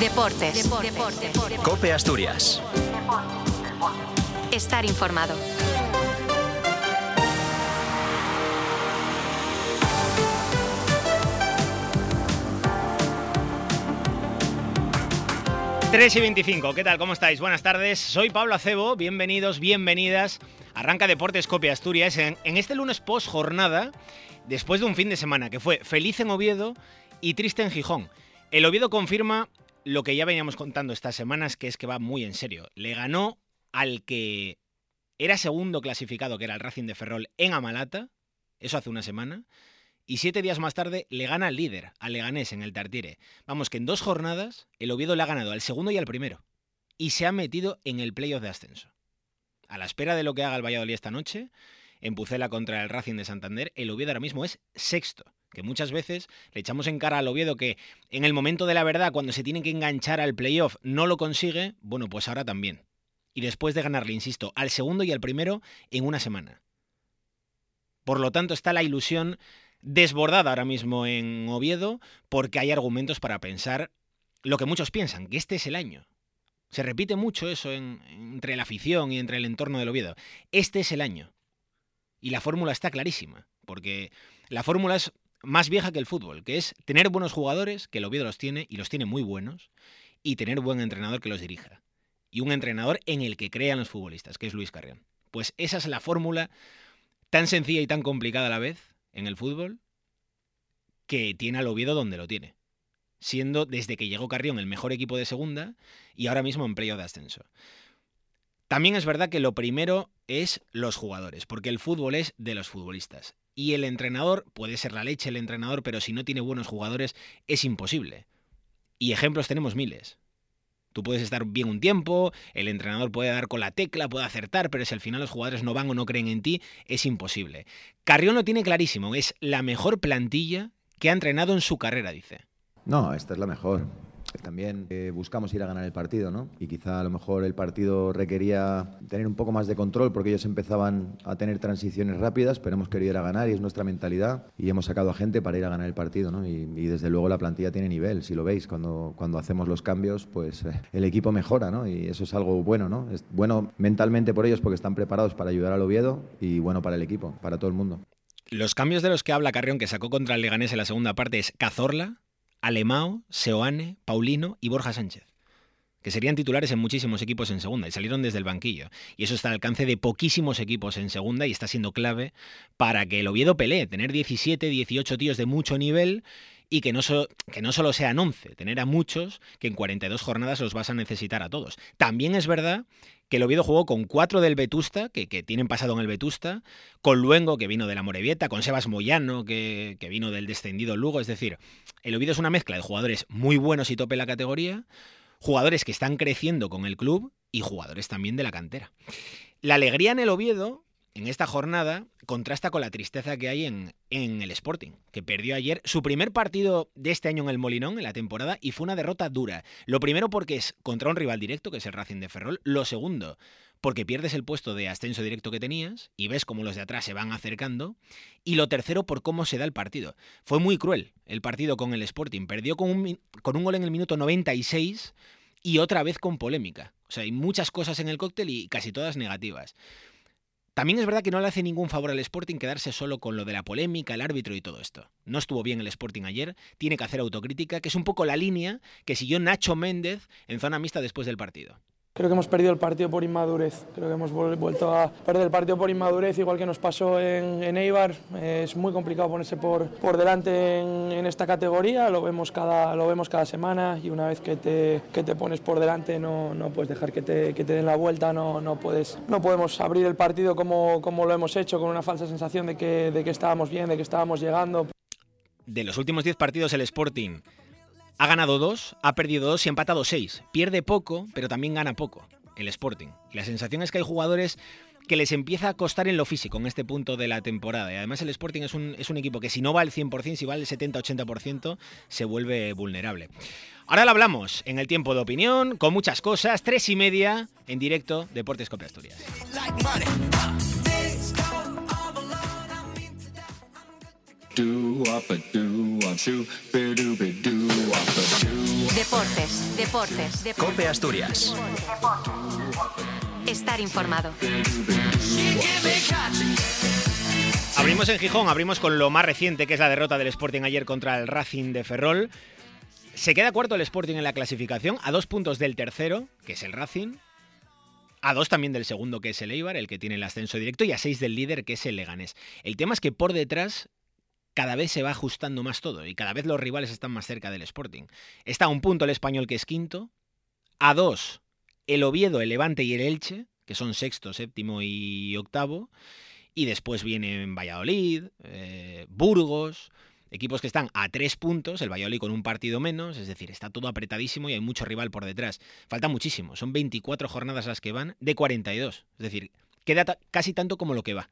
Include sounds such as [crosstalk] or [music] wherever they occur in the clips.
Deportes. Cope Asturias. Estar informado. Tres y 25, ¿qué tal? ¿Cómo estáis? Buenas tardes, soy Pablo Acebo, bienvenidos, bienvenidas. Arranca Deportes Copia Asturias en, en este lunes post jornada, después de un fin de semana que fue feliz en Oviedo y triste en Gijón. El Oviedo confirma lo que ya veníamos contando estas semanas, que es que va muy en serio. Le ganó al que era segundo clasificado, que era el Racing de Ferrol, en Amalata, eso hace una semana, y siete días más tarde le gana al líder, al Leganés, en el Tartire. Vamos, que en dos jornadas el Oviedo le ha ganado al segundo y al primero, y se ha metido en el playoff de ascenso. A la espera de lo que haga el Valladolid esta noche, en Pucela contra el Racing de Santander, el Oviedo ahora mismo es sexto que muchas veces le echamos en cara al Oviedo que en el momento de la verdad, cuando se tiene que enganchar al playoff, no lo consigue, bueno, pues ahora también. Y después de ganarle, insisto, al segundo y al primero en una semana. Por lo tanto, está la ilusión desbordada ahora mismo en Oviedo porque hay argumentos para pensar lo que muchos piensan, que este es el año. Se repite mucho eso entre la afición y entre el entorno del Oviedo. Este es el año. Y la fórmula está clarísima, porque la fórmula es más vieja que el fútbol, que es tener buenos jugadores, que el Oviedo los tiene y los tiene muy buenos, y tener buen entrenador que los dirija. Y un entrenador en el que crean los futbolistas, que es Luis Carrión. Pues esa es la fórmula tan sencilla y tan complicada a la vez en el fútbol que tiene al Oviedo donde lo tiene. Siendo desde que llegó Carrión el mejor equipo de segunda y ahora mismo en playo de ascenso. También es verdad que lo primero es los jugadores, porque el fútbol es de los futbolistas. Y el entrenador, puede ser la leche el entrenador, pero si no tiene buenos jugadores es imposible. Y ejemplos tenemos miles. Tú puedes estar bien un tiempo, el entrenador puede dar con la tecla, puede acertar, pero si al final los jugadores no van o no creen en ti, es imposible. Carrión lo tiene clarísimo, es la mejor plantilla que ha entrenado en su carrera, dice. No, esta es la mejor también eh, buscamos ir a ganar el partido, ¿no? Y quizá a lo mejor el partido requería tener un poco más de control porque ellos empezaban a tener transiciones rápidas, pero hemos querido ir a ganar y es nuestra mentalidad y hemos sacado a gente para ir a ganar el partido, ¿no? Y, desde luego la plantilla tiene nivel, si lo veis, cuando, cuando hacemos los cambios, pues eh, el equipo mejora, ¿no? Y eso es algo bueno, ¿no? Es bueno mentalmente por ellos porque están preparados para ayudar al Oviedo y bueno para el equipo, para todo el mundo. Los cambios de los que habla Carrión, que sacó contra el Leganés en la segunda parte, es Cazorla, Alemao, Seoane, Paulino y Borja Sánchez que serían titulares en muchísimos equipos en segunda y salieron desde el banquillo. Y eso está al alcance de poquísimos equipos en segunda y está siendo clave para que el Oviedo pelee, tener 17, 18 tíos de mucho nivel y que no, que no solo sean 11, tener a muchos que en 42 jornadas los vas a necesitar a todos. También es verdad que el Oviedo jugó con cuatro del Vetusta, que, tienen pasado en el Vetusta, con Luengo, que vino de la Morevieta, con Sebas Moyano, que, que vino del descendido Lugo. Es decir, el Oviedo es una mezcla de jugadores muy buenos y tope en la categoría, jugadores que están creciendo con el club y jugadores también de la cantera. La alegría en el Oviedo en esta jornada contrasta con la tristeza que hay en, el Sporting, que perdió ayer su primer partido de este año en el Molinón, en la temporada, y fue una derrota dura. Lo primero porque es contra un rival directo, que es el Racing de Ferrol. Lo segundo, porque pierdes el puesto de ascenso directo que tenías y ves cómo los de atrás se van acercando. Y lo tercero, por cómo se da el partido. Fue muy cruel el partido con el Sporting. Perdió con un, con un gol en el minuto 96 y otra vez con polémica. O sea, hay muchas cosas en el cóctel y casi todas negativas. También es verdad que no le hace ningún favor al Sporting quedarse solo con lo de la polémica, el árbitro y todo esto. No estuvo bien el Sporting ayer, tiene que hacer autocrítica, que es un poco la línea que siguió Nacho Méndez en zona mixta después del partido. Creo que hemos perdido el partido por inmadurez. Creo que hemos vuelto a perder el partido por inmadurez, igual que nos pasó en, Eibar. Es muy complicado ponerse por, por delante en, esta categoría. Lo vemos, cada, lo vemos cada semana y una vez que te, que te pones por delante no, no puedes dejar que te, que te, den la vuelta. No, no, puedes, no podemos abrir el partido como, como lo hemos hecho, con una falsa sensación de que, de que estábamos bien, de que estábamos llegando. De los últimos 10 partidos el Sporting ha ganado dos, ha perdido dos y ha empatado seis. Pierde poco, pero también gana poco el Sporting. Y la sensación es que hay jugadores que les empieza a costar en lo físico en este punto de la temporada. Y además el Sporting es un, es un equipo que si no va al 100%, si va al 70-80%, se vuelve vulnerable. Ahora lo hablamos en el tiempo de opinión, con muchas cosas, tres y media, en directo, Deportes Copia Asturias. Deportes, deportes, deportes. Cope Asturias. Estar informado. Abrimos en Gijón, abrimos con lo más reciente, que es la derrota del Sporting ayer contra el Racing de Ferrol. Se queda cuarto el Sporting en la clasificación, a dos puntos del tercero, que es el Racing, a dos también del segundo, que es el Eibar, el que tiene el ascenso directo, y a seis del líder, que es el Leganés. El tema es que por detrás cada vez se va ajustando más todo y cada vez los rivales están más cerca del Sporting. Está a un punto el español que es quinto, a dos el Oviedo, el Levante y el Elche, que son sexto, séptimo y octavo, y después vienen Valladolid, eh, Burgos, equipos que están a tres puntos, el Valladolid con un partido menos, es decir, está todo apretadísimo y hay mucho rival por detrás. Falta muchísimo, son 24 jornadas las que van de 42, es decir, queda casi tanto como lo que va.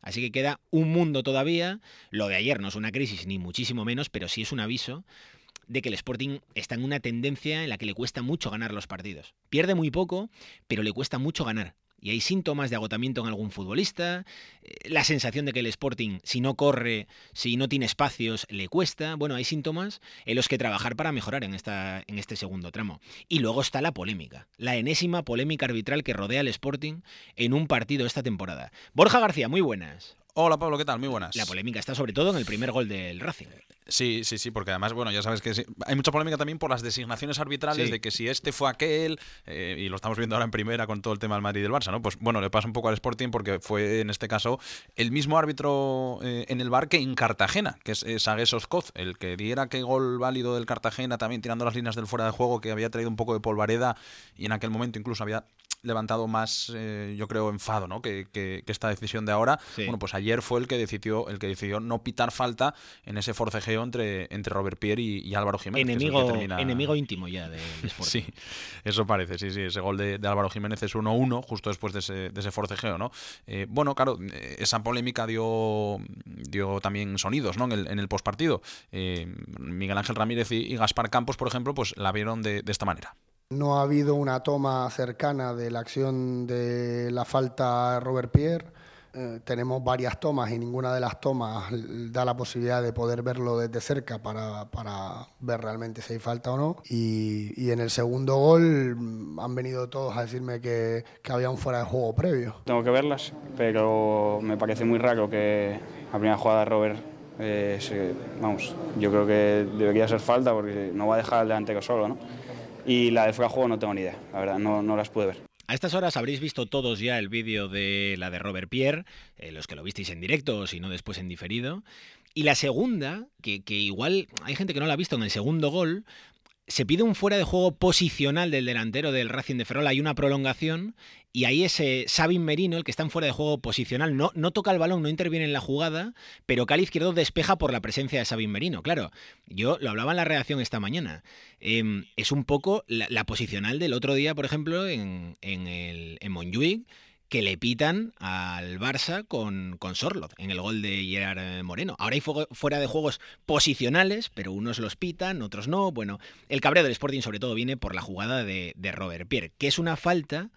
Así que queda un mundo todavía. Lo de ayer no es una crisis ni muchísimo menos, pero sí es un aviso de que el Sporting está en una tendencia en la que le cuesta mucho ganar los partidos. Pierde muy poco, pero le cuesta mucho ganar y hay síntomas de agotamiento en algún futbolista, eh, la sensación de que el Sporting, si no corre, si no tiene espacios, le cuesta. Bueno, hay síntomas en los que trabajar para mejorar en, esta, en este segundo tramo. Y luego está la polémica, la enésima polémica arbitral que rodea al Sporting en un partido esta temporada. Borja García, muy buenas. Hola Pablo, ¿qué tal? Muy buenas. La polémica está sobre todo en el primer gol del Racing. Sí, sí, sí, porque además, bueno, ya sabes que hay mucha polémica también por las designaciones arbitrales de que si este fue aquel, eh, y lo estamos viendo ahora en primera con todo el tema del Madrid y del Barça, ¿no? Pues bueno, le pasa un poco al Sporting porque fue en este caso el mismo árbitro eh, en el bar que en Cartagena, que es, es Oskoz, el que diera que gol válido del Cartagena también tirando las líneas del fuera de juego que había traído un poco de polvareda y en aquel momento incluso había levantado más, eh, yo creo, enfado, ¿no? Que, esta decisión de ahora. Bueno, pues ayer fue el que decidió, el que decidió no pitar falta en ese forcejeo entre, entre Robert Pierre y, Álvaro Jiménez. Enemigo, enemigo íntimo ya de, [laughs] Sí, eso parece, sí, sí. Ese gol de, Álvaro Jiménez es 1-1 justo después de ese, de ese forcejeo, ¿no? Eh, bueno, claro, eh, esa polémica dio, dio también sonidos, ¿no? En el, en el postpartido. Miguel Ángel Ramírez y, y, Gaspar Campos, por ejemplo, pues la vieron de esta manera. No ha habido una toma cercana de la acción de la falta a Robert Pierre. Eh, tenemos varias tomas y ninguna de las tomas da la posibilidad de poder verlo desde cerca para, ver realmente si hay falta o no. Y, en el segundo gol mm, han venido todos a decirme que, había un fuera de juego previo. Tengo que verlas, pero me parece muy raro que la primera jugada de Robert eh, vamos, yo creo que debería ser falta porque no va a dejar al delantero solo, ¿no? Y la fuera juego no tengo ni idea, la verdad, no, no las pude ver. A estas horas habréis visto todos ya el vídeo de la de Robert Pierre, eh, los que lo visteis en directo si no después en diferido. Y la segunda, que, que, igual hay gente que no la ha visto en el segundo gol, se pide un fuera de juego posicional del delantero del Racing de Ferrol, hay una prolongación y ahí ese Sabin Merino, el que está en fuera de juego posicional, no, no toca el balón, no interviene en la jugada, pero Cali Izquierdo despeja por la presencia de Sabin Merino. Claro, yo lo hablaba en la reacción esta mañana. Em, es un poco la, posicional del otro día, por ejemplo, en, en, el, que le pitan al Barça con, con Sorloth en el gol de Gerard Moreno. Ahora hay fuera de juegos posicionales, pero unos los pitan, otros no. Bueno, el cabreo del Sporting sobre todo viene por la jugada de, de Robert Pierre, que es una falta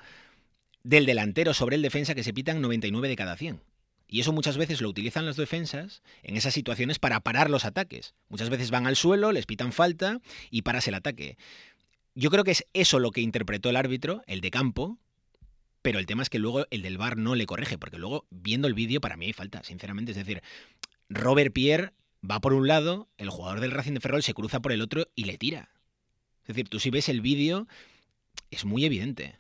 del delantero sobre el defensa que se pitan 99 de cada 100. Y eso muchas veces lo utilizan los defensas en esas situaciones para parar los ataques. Muchas veces van al suelo, les pitan falta y paras el ataque. Yo creo que es eso lo que interpretó el árbitro, el de campo, pero el tema es que luego el del bar no le corrige, porque luego viendo el vídeo para mí hay falta, sinceramente. Es decir, Robert Pierre va por un lado, el jugador del Racing de Ferrol se cruza por el otro y le tira. Es decir, tú si ves el vídeo, es muy evidente.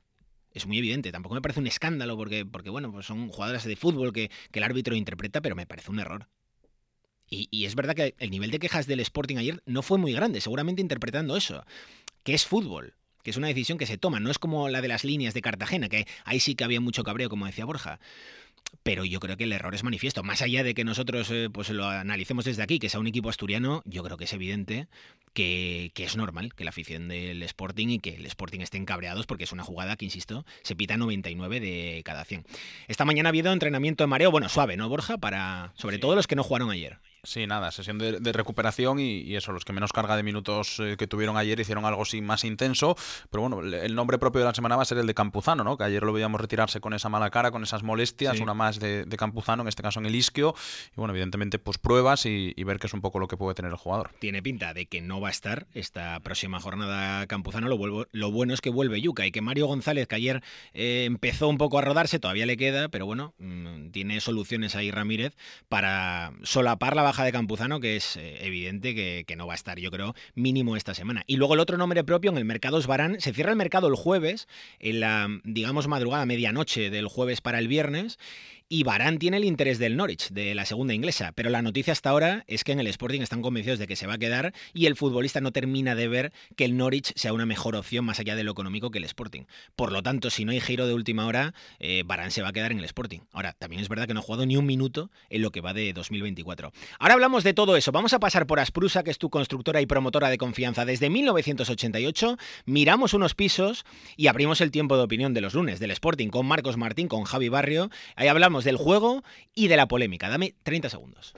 Es muy evidente. Tampoco me parece un escándalo porque, porque bueno, pues son jugadoras de fútbol que, el árbitro interpreta, pero me parece un error. Y, y, es verdad que el nivel de quejas del Sporting ayer no fue muy grande, seguramente interpretando eso, que es fútbol que es una decisión que se toma, no es como la de las líneas de Cartagena, que ahí sí que había mucho cabreo, como decía Borja. Pero yo creo que el error es manifiesto. Más allá de que nosotros eh, pues lo analicemos desde aquí, que sea un equipo asturiano, yo creo que es evidente que, que, es normal que la afición del Sporting y que el Sporting estén cabreados porque es una jugada que, insisto, se pita 99 de cada 100. Esta mañana ha habido entrenamiento de mareo, bueno, suave, ¿no, Borja? Para, sobre todo los que no jugaron ayer. Sí, nada, sesión de, recuperación y, eso, los que menos carga de minutos eh, que tuvieron ayer hicieron algo sí más intenso, pero bueno, el nombre propio de la semana va a ser el de Campuzano, ¿no? Que ayer lo veíamos retirarse con esa mala cara, con esas molestias, una más de, Campuzano, en este caso en el isquio, y bueno, evidentemente pues pruebas y, ver qué es un poco lo que puede tener el jugador. Tiene pinta de que no va a estar esta próxima jornada Campuzano, lo, lo bueno es que vuelve Yuca y que Mario González, que ayer eh, empezó un poco a rodarse, todavía le queda, pero bueno, mm, tiene soluciones ahí Ramírez para solapar la baja de Campuzano, que es eh, evidente que, que, no va a estar, yo creo, mínimo esta semana. Y luego el otro nombre propio en el mercado es Barán. Se cierra el mercado el jueves, en la, digamos, madrugada, medianoche del jueves para el viernes. Y Barán tiene el interés del Norwich, de la segunda inglesa, pero la noticia hasta ahora es que en el Sporting están convencidos de que se va a quedar y el futbolista no termina de ver que el Norwich sea una mejor opción más allá de lo económico que el Sporting. Por lo tanto, si no hay giro de última hora, eh, Barán se va a quedar en el Sporting. Ahora, también es verdad que no ha jugado ni un minuto en lo que va de 2024. Ahora hablamos de todo eso. Vamos a pasar por Asprusa, que es tu constructora y promotora de confianza desde 1988. Miramos unos pisos y abrimos el tiempo de opinión de los lunes del Sporting con Marcos Martín, con Javi Barrio. Ahí hablamos del juego y de la polémica. Dame 30 segundos.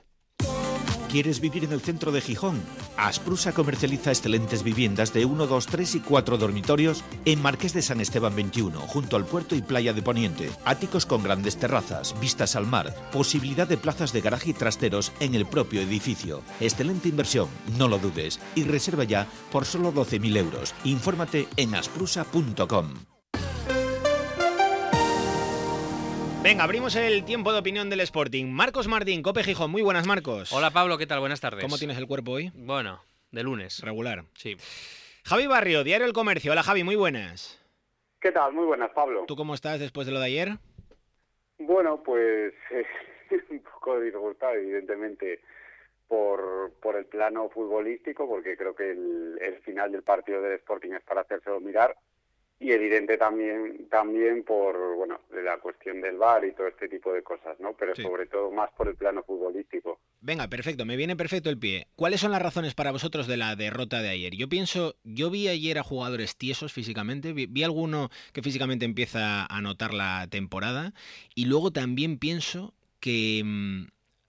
¿Quieres vivir en el centro de Gijón? Asprusa comercializa excelentes viviendas de 1, 2, 3 y 4 dormitorios en Marqués de San Esteban 21, junto al puerto y playa de Poniente. Áticos con grandes terrazas, vistas al mar, posibilidad de plazas de garaje y trasteros en el propio edificio. Excelente inversión, no lo dudes, y reserva ya por solo 12.000 euros. Infórmate en asprusa.com. Venga, abrimos el tiempo de opinión del Sporting. Marcos Martín, Cope Gijón. Muy buenas, Marcos. Hola, Pablo. ¿Qué tal? Buenas tardes. ¿Cómo tienes el cuerpo hoy? Bueno, de lunes. Regular. Sí. Javi Barrio, Diario El Comercio. Hola, Javi. Muy buenas. ¿Qué tal? Muy buenas, Pablo. ¿Tú cómo estás después de lo de ayer? Bueno, pues [laughs] un poco disgustado, evidentemente, por, por el plano futbolístico, porque creo que el, el final del partido del Sporting es para hacérselo mirar y evidente también también por bueno la cuestión del bar y todo este tipo de cosas no pero sobre todo más por el plano futbolístico. Venga perfecto me viene perfecto el pie. Cuáles son las razones para vosotros de la derrota de ayer yo pienso yo vi ayer a jugadores tiesos físicamente vi, alguno que físicamente empieza a notar la temporada y luego también pienso que mm,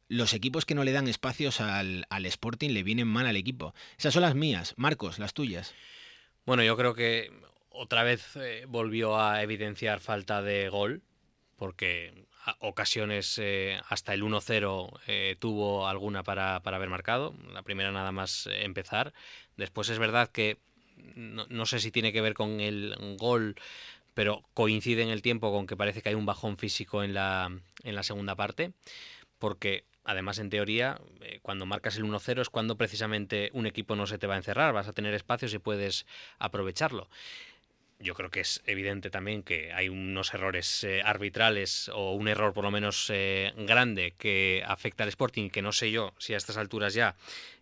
los equipos que no le dan espacios al, al Sporting le vienen mal al equipo. Esas son las mías. Marcos las tuyas. Bueno, yo creo que otra vez eh, volvió a evidenciar falta de gol, porque ocasiones eh, hasta el 1-0 eh, tuvo alguna para, haber marcado. La primera nada más empezar. Después es verdad que no, sé si tiene que ver con el gol, pero coincide en el tiempo con que parece que hay un bajón físico en la, en la segunda parte, porque además en teoría cuando marcas el 1-0 es cuando precisamente un equipo no se te va a encerrar, vas a tener espacios y puedes aprovecharlo yo creo que es evidente también que hay unos errores eh, arbitrales o un error por lo menos eh, grande que afecta al Sporting, que no sé yo si a estas alturas ya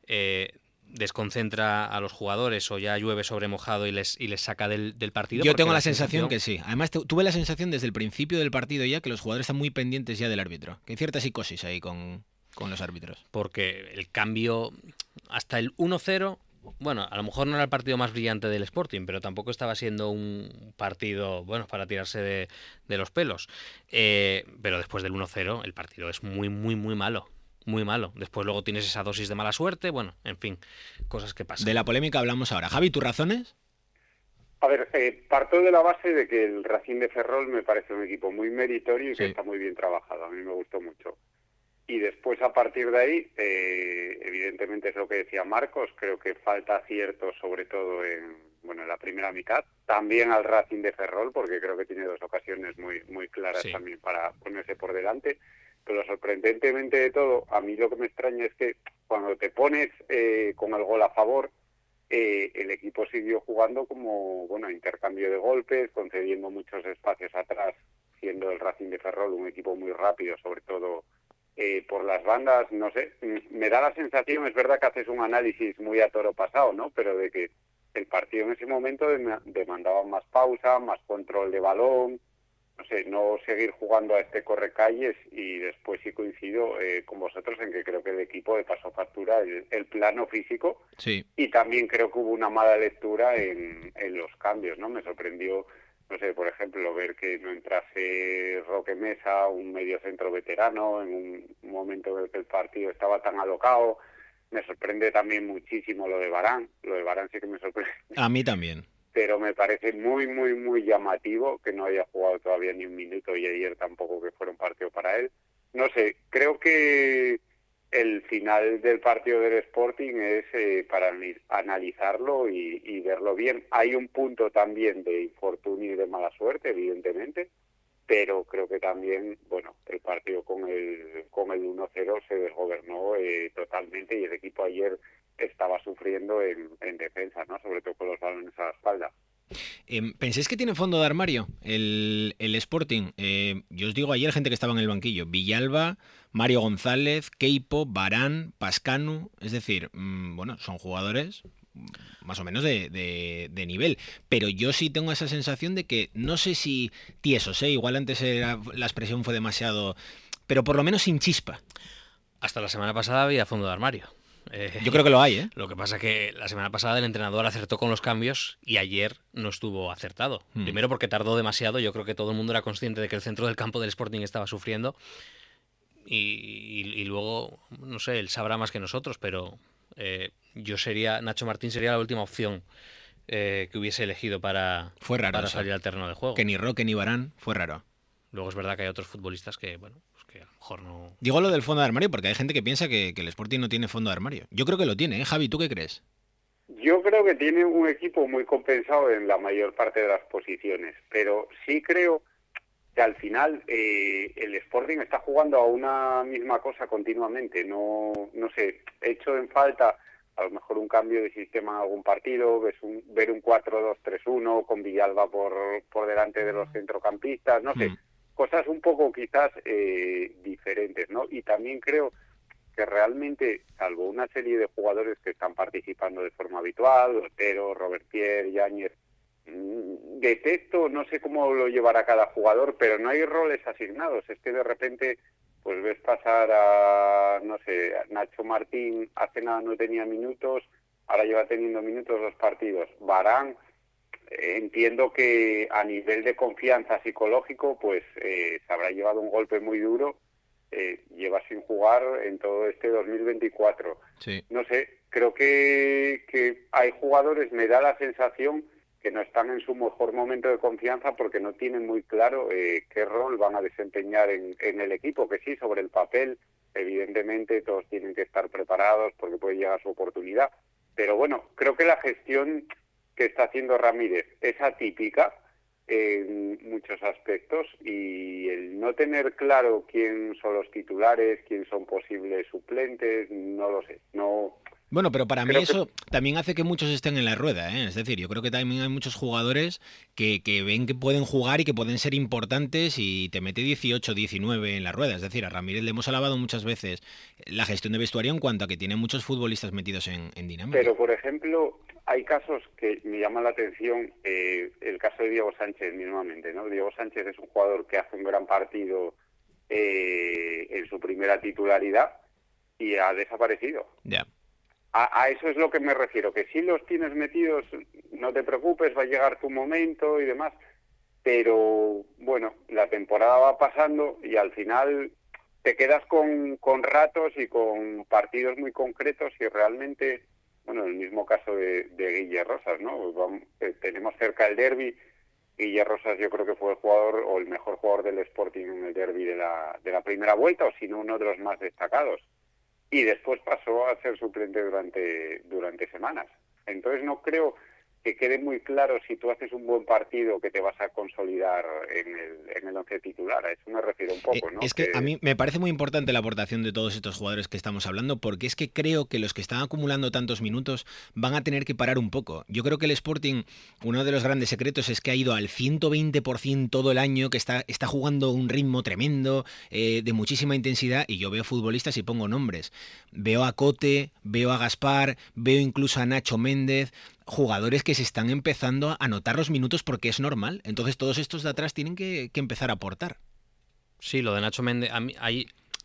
eh, desconcentra a los jugadores o ya llueve sobre mojado y les, y les saca del, partido. Yo tengo la, sensación, que sí. Además, tuve la sensación desde el principio del partido ya que los jugadores están muy pendientes ya del árbitro, que hay cierta psicosis ahí con, con los árbitros. Porque el cambio hasta el 1-0 bueno, a lo mejor no era el partido más brillante del Sporting, pero tampoco estaba siendo un partido, bueno, para tirarse de, los pelos. Eh, pero después del 1-0, el partido es muy, muy, muy malo. Muy malo. Después luego tienes esa dosis de mala suerte. Bueno, en fin, cosas que pasan. De la polémica hablamos ahora. Javi, ¿tus razones? A ver, eh, parto de la base de que el Racing de Ferrol me parece un equipo muy meritorio y que está muy bien trabajado. A mí me gustó mucho. Y después, a partir de ahí, eh, evidentemente es lo que decía Marcos, creo que falta acierto, sobre todo en, bueno, en la primera mitad. También al Racing de Ferrol, porque creo que tiene dos ocasiones muy, muy claras también para ponerse por delante. Pero sorprendentemente de todo, a mí lo que me extraña es que cuando te pones eh, con el gol a favor, eh, el equipo siguió jugando como, bueno, intercambio de golpes, concediendo muchos espacios atrás, siendo el Racing de Ferrol un equipo muy rápido, sobre todo eh, por las bandas, no sé, mm, me da la sensación, es verdad que haces un análisis muy a toro pasado, ¿no? Pero de que el partido en ese momento demandaba más pausa, más control de balón, no sé, no seguir jugando a este correcalles y después sí coincido eh, con vosotros en que creo que el equipo de paso factura el, plano físico sí. y también creo que hubo una mala lectura en, en los cambios, ¿no? Me sorprendió no sé, por ejemplo, ver que no entrase Roque Mesa, un medio centro veterano, en un momento en el que el partido estaba tan alocado. Me sorprende también muchísimo lo de Barán. Lo de Barán sí que me sorprende. A mí también. Pero me parece muy, muy, muy llamativo que no haya jugado todavía ni un minuto y ayer tampoco que fuera un partido para él. No sé, creo que el final del partido del Sporting es eh, para analizarlo y, verlo bien. Hay un punto también de infortunio y de mala suerte, evidentemente, pero creo que también, bueno, el partido con el con el 1-0 se desgobernó eh, totalmente y el equipo ayer estaba sufriendo en, en defensa, ¿no? Sobre todo con los balones a la espalda. Em, ¿Pensáis que tiene fondo de armario el, Sporting? Eh, yo os digo ayer gente que estaba en el banquillo. Villalba, Mario González, Keipo, Barán, Pascanu. Es decir, mm, bueno, son jugadores más o menos de, nivel. Pero yo sí tengo esa sensación de que no sé si tiesos, ¿eh? igual antes la expresión fue demasiado... Pero por lo menos sin chispa. Hasta la semana pasada había fondo de armario. Eh, Yo creo que lo hay, ¿eh? Lo que pasa es que la semana pasada el entrenador acertó con los cambios y ayer no estuvo acertado. Hmm. Primero porque tardó demasiado, yo creo que todo el mundo era consciente de que el centro del campo del Sporting estaba sufriendo. Y, luego, no sé, él sabrá más que nosotros, pero eh, yo sería, Nacho Martín sería la última opción eh, que hubiese elegido para, fue raro para salir al terreno de juego. Que ni Roque ni Barán, fue raro. Luego es verdad que hay otros futbolistas que, bueno, que a lo mejor no... Digo lo del fondo de armario porque hay gente que piensa que, el Sporting no tiene fondo de armario. Yo creo que lo tiene, ¿eh? Javi, ¿tú qué crees? Yo creo que tiene un equipo muy compensado en la mayor parte de las posiciones, pero sí creo que al final eh, el Sporting está jugando a una misma cosa continuamente. No, no sé, hecho en falta a lo mejor un cambio de sistema en algún partido, ves un, ver un 4-2-3-1 con Villalba por, por delante de los centrocampistas, no sé. Mm cosas un poco quizás eh, diferentes, ¿no? Y también creo que realmente, salvo una serie de jugadores que están participando de forma habitual, Otero, Robert Pierre, Yáñez, mm, detecto, no sé cómo lo llevará cada jugador, pero no hay roles asignados. Es que de repente, pues ves pasar a, no sé, Nacho Martín, hace nada no tenía minutos, ahora lleva teniendo minutos los partidos. Barán, entiendo que a nivel de confianza psicológico, pues eh, se habrá llevado un golpe muy duro. Eh, lleva sin jugar en todo este 2024. No sé, creo que, que hay jugadores, me da la sensación que no están en su mejor momento de confianza porque no tienen muy claro eh, qué rol van a desempeñar en, en, el equipo, que sí, sobre el papel, evidentemente todos tienen que estar preparados porque puede llegar su oportunidad. Pero bueno, creo que la gestión que está haciendo Ramírez es atípica en muchos aspectos y el no tener claro quién son los titulares, quién son posibles suplentes, no lo sé. No, bueno, pero para mí eso también hace que muchos estén en la rueda, ¿eh? Es decir, yo creo que también hay muchos jugadores que, que, ven que pueden jugar y que pueden ser importantes y te mete 18, 19 en la rueda. Es decir, a Ramírez le hemos alabado muchas veces la gestión de vestuario en cuanto a que tiene muchos futbolistas metidos en, en dinámica. Pero, por ejemplo, hay casos que me llaman la atención, eh, el caso de Diego Sánchez mismamente, ¿no? Diego Sánchez es un jugador que hace un gran partido eh, en su primera titularidad y ha desaparecido. Ya. A, eso es lo que me refiero, que si los tienes metidos, no te preocupes, va a llegar tu momento y demás, pero bueno, la temporada va pasando y al final te quedas con, con ratos y con partidos muy concretos y realmente bueno, el mismo caso de, Guille Rosas, ¿no? Eh, tenemos cerca el derby. Guille Rosas yo creo que fue el jugador o el mejor jugador del Sporting en el derby de la, de la primera vuelta, o si no uno de los más destacados. Y después pasó a ser suplente durante, durante semanas. Entonces no creo que quede muy claro si tú haces un buen partido que te vas a consolidar en el, en el once titular. A eso me refiero un poco, ¿no? Es que, a mí me parece muy importante la aportación de todos estos jugadores que estamos hablando, porque es que creo que los que están acumulando tantos minutos van a tener que parar un poco. Yo creo que el Sporting, uno de los grandes secretos es que ha ido al 120% todo el año, que está, está jugando un ritmo tremendo, eh, de muchísima intensidad, y yo veo futbolistas y pongo nombres. Veo a Cote, veo a Gaspar, veo incluso a Nacho Méndez, jugadores que se están empezando a notar los minutos porque es normal. Entonces todos estos de atrás tienen que, empezar a aportar. Sí, lo de Nacho Méndez, a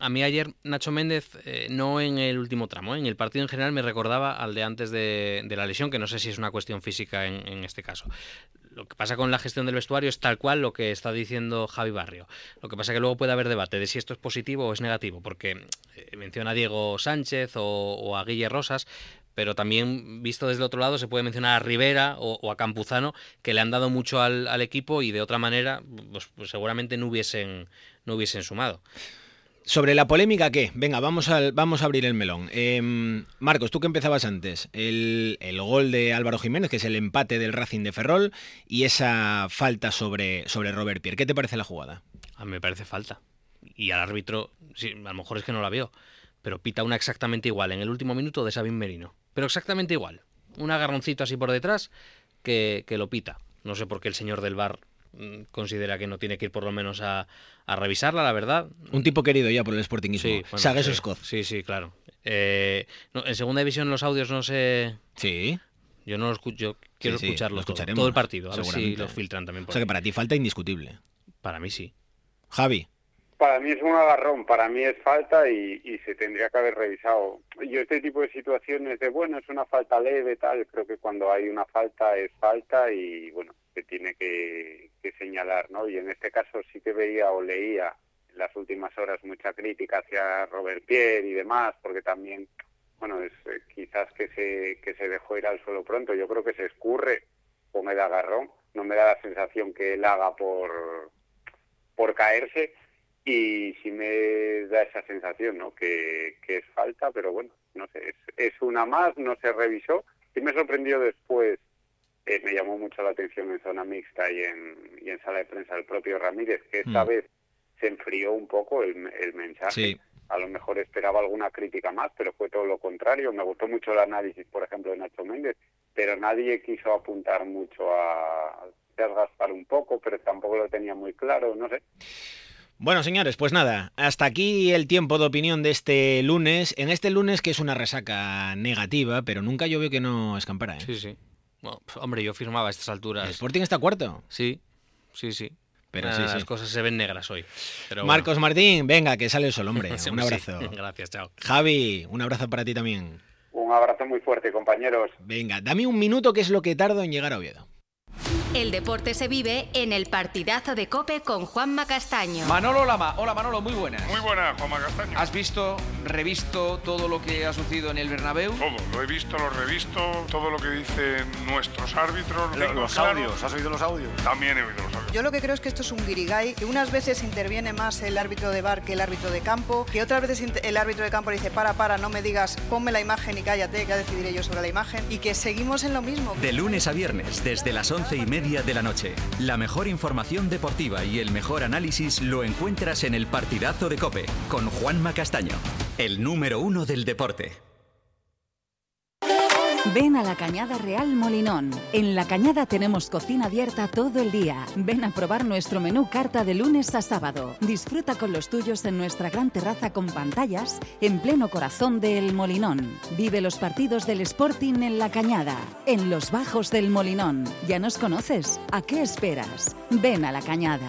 mí, ayer Nacho Méndez, eh, no en el último tramo, en el partido en general me recordaba al de antes de, la lesión, que no sé si es una cuestión física en, este caso. Lo que pasa con la gestión del vestuario es tal cual lo que está diciendo Javi Barrio. Lo que pasa es que luego puede haber debate de si esto es positivo o es negativo, porque menciona a Diego Sánchez o, a Guille Rosas, pero también visto desde el otro lado se puede mencionar a Rivera o, a Campuzano, que le han dado mucho al, equipo y de otra manera pues, pues, seguramente no hubiesen, no hubiesen sumado. Sobre la polémica, ¿qué? Venga, vamos a, vamos a abrir el melón. Em, Marcos, tú que empezabas antes, el, gol de Álvaro Jiménez, que es el empate del Racing de Ferrol, y esa falta sobre, sobre Robert Pierre. ¿Qué te parece la jugada? A mí me parece falta. Y al árbitro, sí, a lo mejor es que no la vio, pero pita una exactamente igual en el último minuto de Sabin Merino pero exactamente igual. Un agarroncito así por detrás que, lo pita. No sé por qué el señor del bar mm, considera que no tiene que ir por lo menos a, revisarla, la verdad. Un tipo querido ya por el Sporting Sí, Scott. Sí, sí, claro. Eh, en segunda división los audios no sé... Sí. Yo no los escucho, quiero escucharlos todo, todo, el partido, a ver si los filtran también. o sea que para ti falta indiscutible. Para mí sí. Javi. Para mí es un agarrón, para mí es falta y, se tendría que haber revisado. Yo este tipo de situaciones de, bueno, es una falta leve, tal, creo que cuando hay una falta es falta y, bueno, se tiene que, señalar, ¿no? Y en este caso sí que veía o leía en las últimas horas mucha crítica hacia Robert Pierre y demás, porque también, bueno, es eh, quizás que se, que se dejó ir al suelo pronto. Yo creo que se escurre o me da agarrón, no me da la sensación que él haga por, por caerse y sí me da esa sensación, ¿no? Que, es falta, pero bueno, no sé, es, una más, no se revisó. Y me sorprendió después, eh, me llamó mucho la atención en zona mixta y en, y en sala de prensa el propio Ramírez, que esta mm. vez se enfrió un poco el, mensaje. A lo mejor esperaba alguna crítica más, pero fue todo lo contrario. Me gustó mucho el análisis, por ejemplo, de Nacho Méndez, pero nadie quiso apuntar mucho a desgastar un poco, pero tampoco lo tenía muy claro, no sé. Bueno, señores, pues nada, hasta aquí el tiempo de opinión de este lunes. En este lunes que es una resaca negativa, pero nunca yo veo que no escampara. ¿eh? Sí, sí. hombre, yo firmaba a estas alturas. ¿El Sporting está cuarto? Sí, sí, sí. Pero sí, las cosas se ven negras hoy. Marcos Martín, venga, que sale el sol, hombre. [laughs] un abrazo. [laughs] Gracias, chao. Javi, un abrazo para ti también. Un abrazo muy fuerte, compañeros. Venga, dame un minuto que es lo que tardo en llegar a Oviedo. El deporte se vive en el partidazo de Cope con Juanma Castaño. Manolo Lama. Hola Manolo, muy buenas. Muy buenas, Juanma Castaño. ¿Has visto, revisto todo lo que ha sucedido en el Bernabéu? Todo, lo he visto, lo he revisto, todo lo que dicen nuestros árbitros. los audios, ¿has oído los audios? También he oído los audios. Yo lo que creo es que esto es un guirigay, que unas veces interviene más el árbitro de bar que el árbitro de campo, que otras veces el árbitro de campo le dice, para, para, no me digas, ponme la imagen y cállate, que ya decidiré yo sobre la imagen, y que seguimos en lo mismo. De lunes a viernes, desde las once y media de la noche. La mejor información deportiva y el mejor análisis lo encuentras en el partidazo de Cope con Juanma Castaño, el número uno del deporte. Ven a la Cañada Real Molinón. En la Cañada tenemos cocina abierta todo el día. Ven a probar nuestro menú carta de lunes a sábado. Disfruta con los tuyos en nuestra gran terraza con pantallas en pleno corazón del Molinón. Vive los partidos del Sporting en la Cañada, en los bajos del Molinón. ¿Ya nos conoces? ¿A qué esperas? Ven a la Cañada.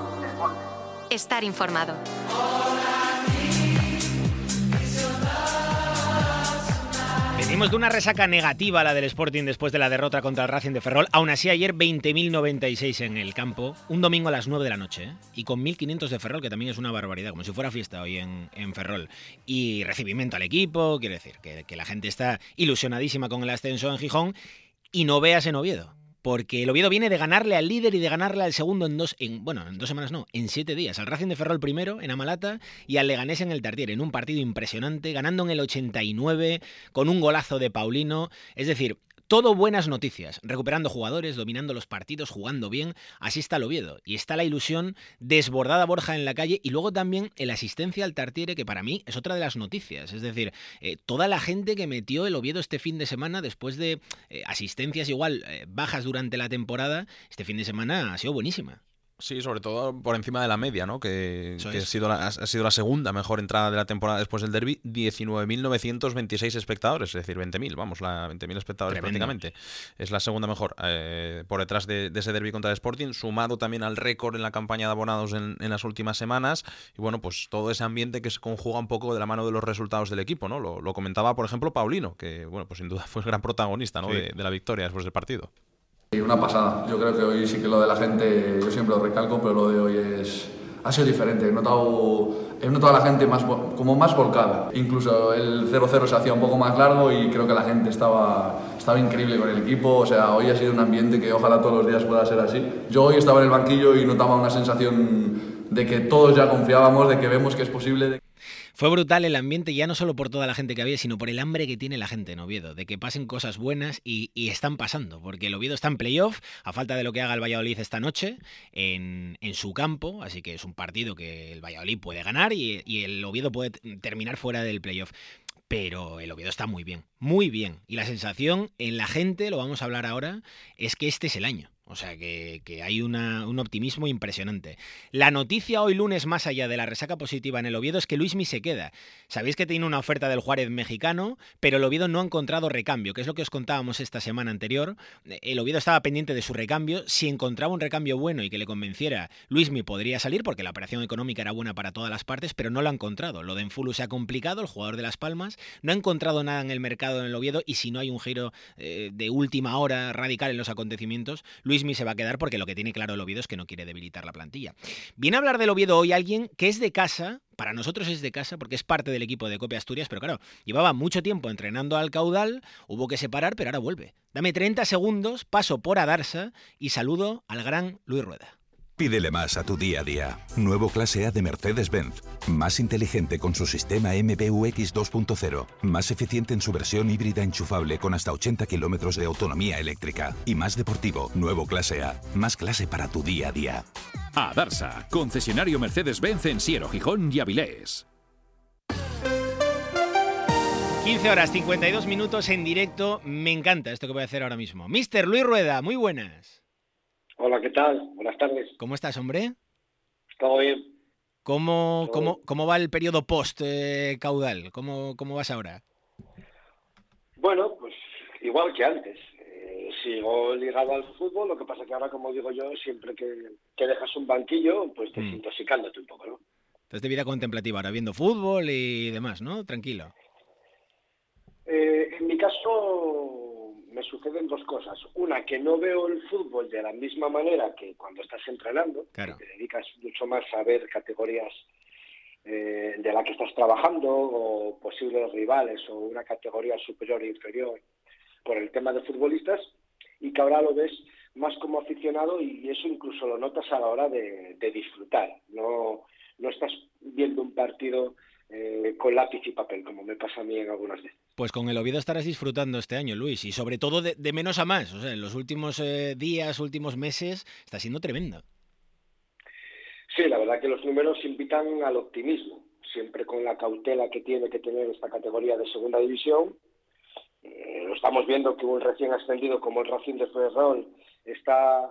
estar informado. Venimos de una resaca negativa la del Sporting después de la derrota contra el Racing de Ferrol. Aún así, ayer 20.096 en el campo, un domingo a las 9 de la noche, ¿eh? y con 1.500 de Ferrol, que también es una barbaridad, como si fuera fiesta hoy en, Ferrol. Y recibimiento al equipo, quiero decir, que, que la gente está ilusionadísima con el ascenso en Gijón, y no veas en Oviedo porque el Oviedo viene de ganarle al líder y de ganarle al segundo en dos, en, bueno, en dos semanas no, en siete días. Al Racing de Ferrol primero, en Amalata, y al Leganés en el Tartier, en un partido impresionante, ganando en el 89, con un golazo de Paulino. Es decir, todo buenas noticias, recuperando jugadores, dominando los partidos, jugando bien, así está el Oviedo. Y está la ilusión desbordada Borja en la calle y luego también el asistencia al Tartiere, que para mí es otra de las noticias. Es decir, eh, toda la gente que metió el Oviedo este fin de semana después de eh, asistencias igual eh, bajas durante la temporada, este fin de semana ha sido buenísima. Sí, sobre todo por encima de la media, ¿no? Que, ha, sido la, ha sido la segunda mejor entrada de la temporada después del derby. 19.926 espectadores, es decir, 20.000, vamos, la 20.000 espectadores prácticamente. Es la segunda mejor eh, por detrás de, ese derby contra el Sporting, sumado también al récord en la campaña de abonados en, las últimas semanas. Y bueno, pues todo ese ambiente que se conjuga un poco de la mano de los resultados del equipo, ¿no? Lo, comentaba, por ejemplo, Paulino, que, bueno, pues sin duda [laughs] fue el gran protagonista, ¿no? De, de la victoria después del partido. Una pasada. Yo creo que hoy sí que lo de la gente, yo siempre lo recalco, pero lo de hoy es, ha sido diferente. He notado, he notado a la gente más, como más volcada. Incluso el 0-0 se hacía un poco más largo y creo que la gente estaba, estaba increíble con el equipo. O sea, hoy ha sido un ambiente que ojalá todos los días pueda ser así. Yo hoy estaba en el banquillo y notaba una sensación de que todos ya confiábamos, de que vemos que es posible. De... Fue brutal el ambiente, ya no solo por toda la gente que había, sino por el hambre que tiene la gente en Oviedo, de que pasen cosas buenas y, están pasando, porque el Oviedo está en playoff, a falta de lo que haga el Valladolid esta noche, en, su campo, así que es un partido que el Valladolid puede ganar y, y el Oviedo puede terminar fuera del playoff pero el Oviedo está muy bien, muy bien. Y la sensación en la gente, lo vamos a hablar ahora, es que este es el año. O sea que, hay un optimismo impresionante. La noticia hoy lunes, más allá de la resaca positiva en el Oviedo, es que Luismi se queda. Sabéis que tiene una oferta del Juárez mexicano, pero el Oviedo no ha encontrado recambio, que es lo que os contábamos esta semana anterior. El Oviedo estaba pendiente de su recambio. Si encontraba un recambio bueno y que le convenciera, Luismi podría salir, porque la operación económica era buena para todas las partes, pero no lo ha encontrado. Lo de Enfulu se ha complicado, el jugador de Las Palmas, no ha encontrado nada en el mercado en el Oviedo y si no hay un giro eh, de última hora radical en los acontecimientos, Luis se va a quedar porque lo que tiene claro el Oviedo es que no quiere debilitar la plantilla. Viene a hablar del Oviedo hoy alguien que es de casa, para nosotros es de casa porque es parte del equipo de Copia Asturias, pero claro, llevaba mucho tiempo entrenando al caudal, hubo que separar, pero ahora vuelve. Dame 30 segundos, paso por Adarsa y saludo al gran Luis Rueda. Pídele más a tu día a día. Nuevo clase A de Mercedes-Benz. Más inteligente con su sistema MBUX 2.0. Más eficiente en su versión híbrida enchufable con hasta 80 kilómetros de autonomía eléctrica. Y más deportivo. Nuevo clase A. Más clase para tu día a día. A Darsa. Concesionario Mercedes-Benz en Siero, Gijón y Avilés. 15 horas 52 minutos en directo. Me encanta esto que voy a hacer ahora mismo. Mister Luis Rueda, muy buenas. Hola, ¿qué tal? Buenas tardes. ¿Cómo estás, hombre? Todo bien. ¿Cómo, cómo, cómo va el periodo post-caudal? Eh, ¿Cómo, ¿Cómo vas ahora? Bueno, pues igual que antes. Eh, sigo ligado al fútbol, lo que pasa que ahora, como digo yo, siempre que, que dejas un banquillo, pues te mm. intoxicándote un poco, ¿no? Estás de vida contemplativa ahora, viendo fútbol y demás, ¿no? Tranquilo. Eh, en mi caso, me suceden dos cosas. Una, que no veo el fútbol de la misma manera que cuando estás entrenando, que te dedicas mucho más a ver categorías eh, de la que estás trabajando o posibles rivales o una categoría superior e inferior por el tema de futbolistas y que ahora lo ves más como aficionado y eso incluso lo notas a la hora de, de disfrutar. No, no estás viendo un partido eh, con lápiz y papel, como me pasa a mí en algunas veces. Pues con el Oviedo estarás disfrutando este año, Luis, y sobre todo de, menos a más. O sea, en los últimos eh, días, últimos meses, está siendo tremendo. Sí, la verdad que los números invitan al optimismo, siempre con la cautela que tiene que tener esta categoría de segunda división. Eh, lo estamos viendo que un recién ascendido como el Racing de Ferrol está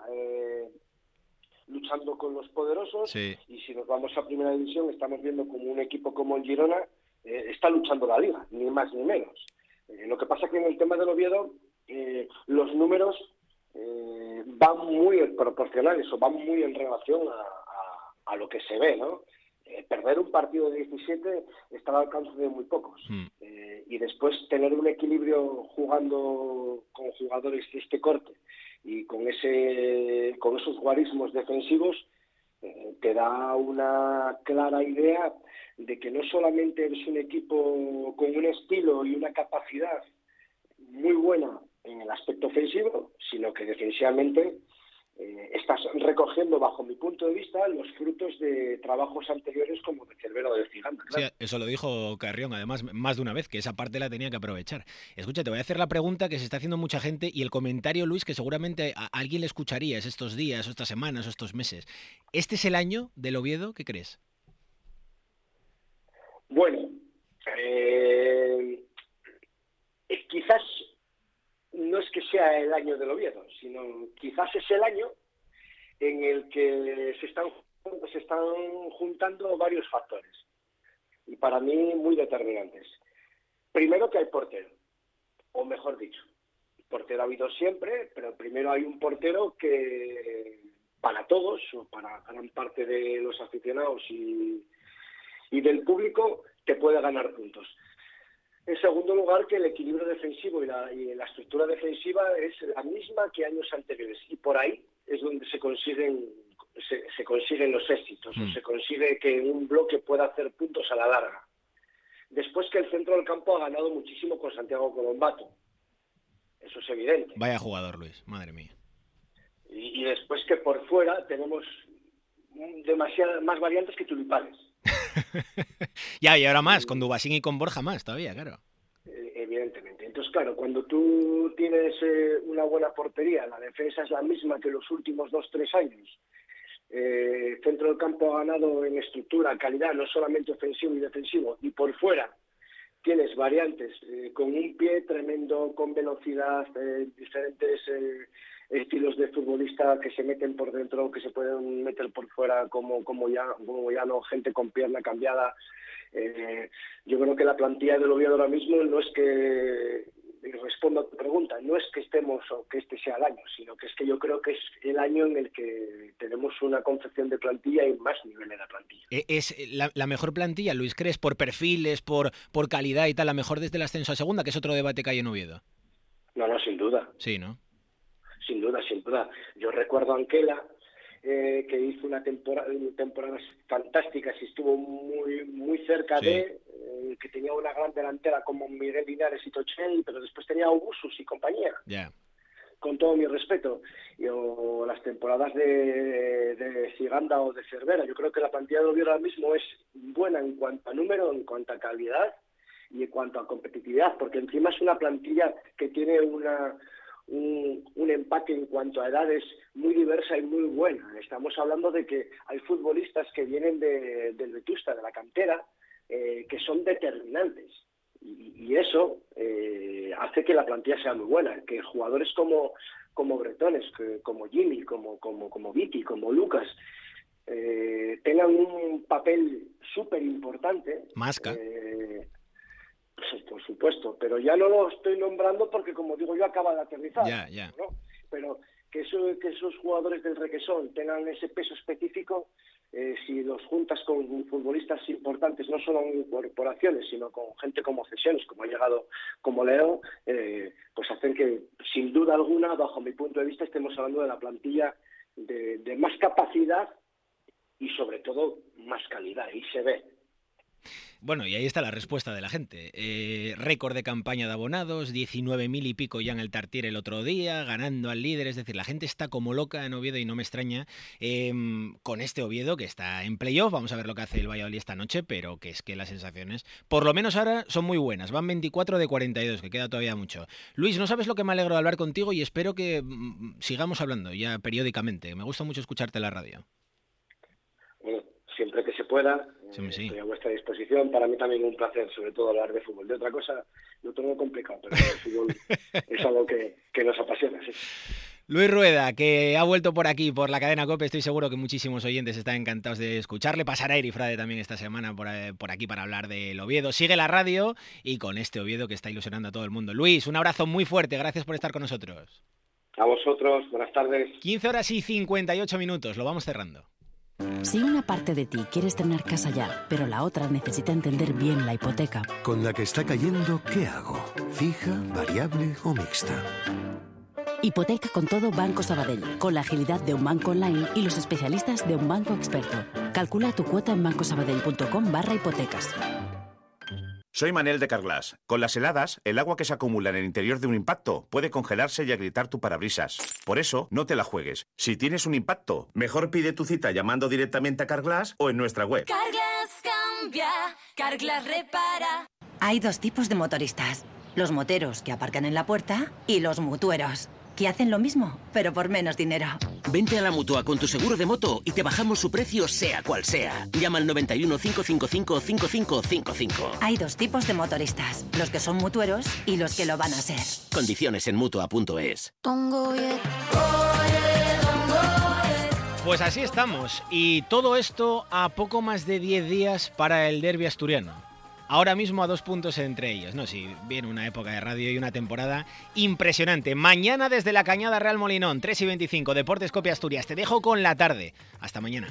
luchando con los poderosos y si nos vamos a primera división estamos viendo como un equipo como el Girona eh, está luchando la liga, ni más ni menos. Eh, lo que pasa que en el tema del Oviedo eh, los números van muy proporcionales o van muy en relación a, lo que se ve, ¿no? perder un partido de 17 está al alcance de muy pocos. Hmm. y después tener un equilibrio jugando con jugadores de este corte y con ese con esos guarismos defensivos eh, te da una clara idea de que no solamente eres un equipo con un estilo y una capacidad muy buena en el aspecto ofensivo, sino que defensivamente eh, estás recogiendo, bajo mi punto de vista, los frutos de trabajos anteriores como de Cervera o de. Sí, eso lo dijo Carrión, además, más de una vez, que esa parte la tenía que aprovechar. Escucha, te voy a hacer la pregunta que se está haciendo mucha gente y el comentario, Luis, que seguramente a alguien le escucharías estos días, o estas semanas, o estos meses. ¿Este es el año del Oviedo? ¿Qué crees? Bueno, eh, quizás no es que sea el año del Oviedo, sino quizás es el año en el que se están, se están juntando varios factores, y para mí muy determinantes. Primero que hay portero, o mejor dicho, portero ha habido siempre, pero primero hay un portero que para todos, o para gran parte de los aficionados y, y del público, te puede ganar puntos. En segundo lugar, que el equilibrio defensivo y la, estructura defensiva es la misma que años anteriores. Y por ahí es donde se consiguen, se, consiguen los éxitos, o mm. se consigue que un bloque pueda hacer puntos a la larga. Después que el centro del campo ha ganado muchísimo con Santiago Colombato. Eso es evidente. Vaya jugador, Luis, madre mía. Y, después que por fuera tenemos demasiadas más variantes que tulipanes. [laughs] ya, y ahora más, con Dubasín y con Borja más todavía, claro. Eh, evidentemente. Entonces, claro, cuando tú tienes eh, una buena portería, la defensa es la misma que los últimos dos, tres años. Eh, centro del campo ha ganado en estructura, calidad, no solamente ofensivo y defensivo, y por fuera tienes variantes con un pie tremendo, con velocidad, diferentes estilos de futbolista que se meten por dentro, que se pueden meter por fuera, como, como, ya, como ya no, gente con pierna cambiada. Eh, yo creo que la plantilla del Oviedo ahora mismo no es que, respondo a tu pregunta, no es que estemos o que este sea el año, sino que es que yo creo que es el año en el que tenemos una concepción de plantilla y más nivel en la plantilla. ¿Es la, la, mejor plantilla, Luis, crees, por perfiles, por, por calidad y tal, la mejor desde el ascenso a segunda, que es otro debate que hay en Oviedo? No, no, sin duda. Sí, ¿no? Sin duda, sin duda. Yo recuerdo a Anquela, eh, que hizo una temporada, temporadas fantásticas y estuvo muy muy cerca de, eh, que tenía una gran delantera como Miguel Linares y Tochel, pero después tenía Augusus y compañía. Con todo mi respeto. Y, o las temporadas de, de Siganda o de Cervera. Yo creo que la plantilla de Oviedo ahora mismo es buena en cuanto a número, en cuanto a calidad y en cuanto a competitividad, porque encima es una plantilla que tiene una, un, empate en cuanto a edades muy diversa y muy buena. Estamos hablando de que hay futbolistas que vienen de, del Vetusta, de la cantera, eh, que son determinantes. Y, eso eh, hace que la plantilla sea muy buena, que jugadores como, como Bretones, como Jimmy, como, como, como Vicky, como Lucas, eh, tengan un papel súper importante. Masca por supuesto, pero ya no lo estoy nombrando porque, como digo yo, acaba de aterrizar. Pero que, que esos jugadores del requesón tengan ese peso específico, eh, si los juntas con futbolistas importantes, no solo en corporaciones, sino con gente como cesiones, como ha llegado como Leo, eh, pues hacen que, sin duda alguna, bajo mi punto de vista, estemos hablando de la plantilla de más capacidad y sobre todo más calidad, y se ve. Bueno, y ahí está la respuesta de la gente. Eh, récord de campaña de abonados, 19.000 y pico ya en el Tartier el otro día, ganando al líder. Es decir, la gente está como loca en Oviedo y no me extraña em, con este Oviedo que está en playoff. Vamos a ver lo que hace el Valladolid esta noche, pero que es que las sensaciones, por lo menos ahora, son muy buenas. Van 24 de 42, que queda todavía mucho. Luis, no sabes lo que me alegro de hablar contigo y espero que mm, sigamos hablando ya periódicamente. Me gusta mucho escucharte en la radio. Bueno, siempre que pueda, Estoy a vuestra disposición. Para mí también un placer, sobre todo hablar de fútbol. De otra cosa, lo tengo complicado, pero el fútbol [laughs] es algo que, nos apasiona. Luis Rueda, que ha vuelto por aquí, por la cadena COPE, estoy seguro que muchísimos oyentes están encantados de escucharle. Pasará Eri Frade también esta semana por, eh, por, aquí para hablar del Oviedo. Sigue la radio y con este Oviedo que está ilusionando a todo el mundo. Luis, un abrazo muy fuerte, gracias por estar con nosotros. A vosotros, buenas tardes. 15 horas y 58 minutos, lo vamos cerrando. Si una parte de ti quieres tener casa ya, pero la otra necesita entender bien la hipoteca. Con la que está cayendo, ¿qué hago? ¿Fija, variable o mixta? Hipoteca con todo Banco Sabadell, con la agilidad de un banco online y los especialistas de un banco experto. Calcula tu cuota en bancosabadell.com barra hipotecas. Soy Manel de Carglass. Con las heladas, el agua que se acumula en el interior de un impacto puede congelarse y agrietar tu parabrisas. Por eso, no te la juegues. Si tienes un impacto, mejor pide tu cita llamando directamente a Carglass o en nuestra web. Carglass cambia, Carglass repara. Hay dos tipos de motoristas. Los moteros que aparcan en la puerta y los mutueros que hacen lo mismo, pero por menos dinero. Vente a la mutua con tu seguro de moto y te bajamos su precio, sea cual sea. Llama al 91 555 5555. Hay dos tipos de motoristas: los que son mutueros y los que lo van a ser. Condiciones en mutua.es. Pues así estamos. Y todo esto a poco más de 10 días para el derby asturiano ahora mismo a dos puntos entre ellos. No, si viene una época de radio y una temporada impresionante. Mañana desde la Cañada Real Molinón, 3 y 25, Deportes Copia Asturias. Te dejo con la tarde. Hasta mañana.